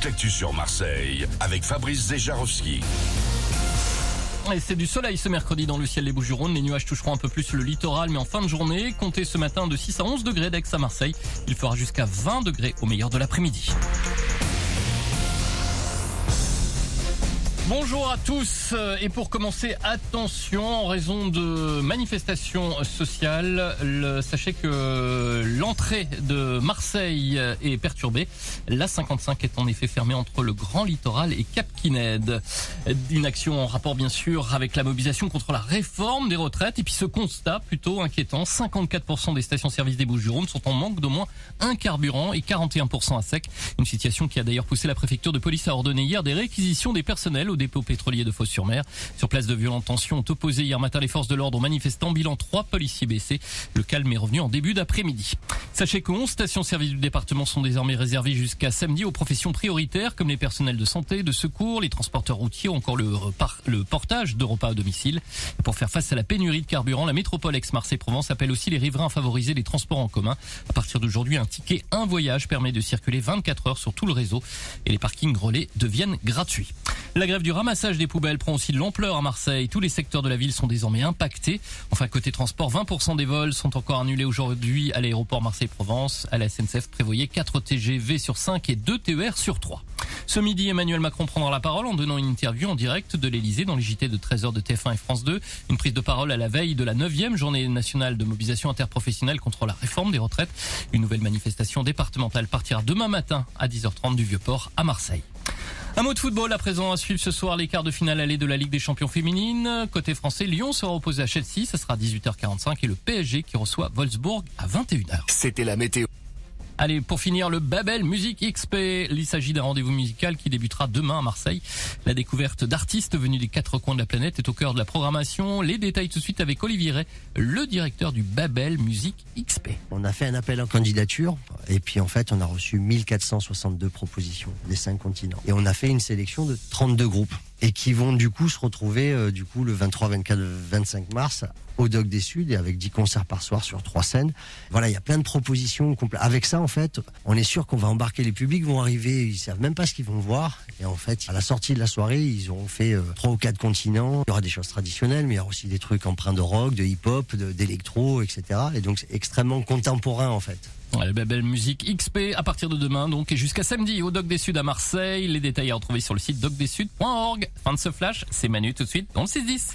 toute sur Marseille avec Fabrice. Et c'est du soleil ce mercredi dans le ciel des Bouches-du-Rhône. Les nuages toucheront un peu plus le littoral, mais en fin de journée, comptez ce matin de 6 à 11 degrés d'Aix à Marseille. Il fera jusqu'à 20 degrés au meilleur de l'après-midi. Bonjour à tous et pour commencer, attention en raison de manifestations sociales, le- sachez que l'entrée de Marseille est perturbée. La 55 est en effet fermée entre le Grand Littoral et Cap Kined. Une action en rapport bien sûr avec la mobilisation contre la réforme des retraites et puis ce constat plutôt inquiétant, 54% des stations-service des Bouches-du-Rhône sont en manque d'au moins un carburant et 41% à sec. Une situation qui a d'ailleurs poussé la préfecture de police à ordonner hier des réquisitions des personnels au dépôt pétrolier de Fos-sur-Mer. Sur place de violentes tensions ont opposé hier matin les forces de l'ordre aux manifestants. Bilan trois policiers blessés. Le calme est revenu en début d'après-midi. Sachez que 11 stations-service du département sont désormais réservées jusqu'à samedi aux professions prioritaires comme les personnels de santé, de secours, les transporteurs routiers ou encore le, portage de repas à domicile. Pour faire face à la pénurie de carburant, la métropole ex-Marseille-Provence appelle aussi les riverains à favoriser les transports en commun. À partir d'aujourd'hui, un ticket un voyage permet de circuler 24 heures sur tout le réseau et les parkings relais deviennent gratuits. La grève du ramassage des poubelles prend aussi de l'ampleur à Marseille. Tous les secteurs de la ville sont désormais impactés. Enfin, côté transport, 20% des vols sont encore annulés aujourd'hui à l'aéroport Marseille-Provence. À la SNCF, prévoyez 4 TGV sur 5 et 2 TER sur 3. Ce midi, Emmanuel Macron prendra la parole en donnant une interview en direct de l'Elysée dans les JT de 13h de TF1 et France 2. Une prise de parole à la veille de la 9e journée nationale de mobilisation interprofessionnelle contre la réforme des retraites. Une nouvelle manifestation départementale partira demain matin à 10h30 du Vieux-Port à Marseille. Un mot de football à présent à suivre ce soir les quarts de finale allée de la Ligue des Champions féminines. Côté français, Lyon sera opposé à Chelsea, ça sera à 18h45 et le PSG qui reçoit Wolfsburg à 21h. C'était la météo. Allez, pour finir, le Babel Music XP. Il s'agit d'un rendez-vous musical qui débutera demain à Marseille. La découverte d'artistes venus des quatre coins de la planète est au cœur de la programmation. Les détails tout de suite avec Olivier Ray, le directeur du Babel Music XP. On a fait un appel en candidature et puis en fait on a reçu 1462 propositions des cinq continents et on a fait une sélection de 32 groupes et qui vont du coup se retrouver euh, du coup le 23, 24, 25 mars au Doc des Suds et avec 10 concerts par soir sur trois scènes. Voilà, il y a plein de propositions Avec ça en fait, on est sûr qu'on va embarquer les publics vont arriver, ils savent même pas ce qu'ils vont voir et en fait à la sortie de la soirée, ils auront fait euh, trois ou quatre continents. Il y aura des choses traditionnelles mais il y aura aussi des trucs empreints de rock, de hip-hop, d'électro, etc. Et donc c'est extrêmement contemporain en fait. Ouais, Le Babel Music XP à partir de demain donc et jusqu'à samedi au Doc des Suds à Marseille. Les détails à retrouver sur le site docdessuds.org. Fin de ce flash, c'est Manu tout de suite dans le 6-10.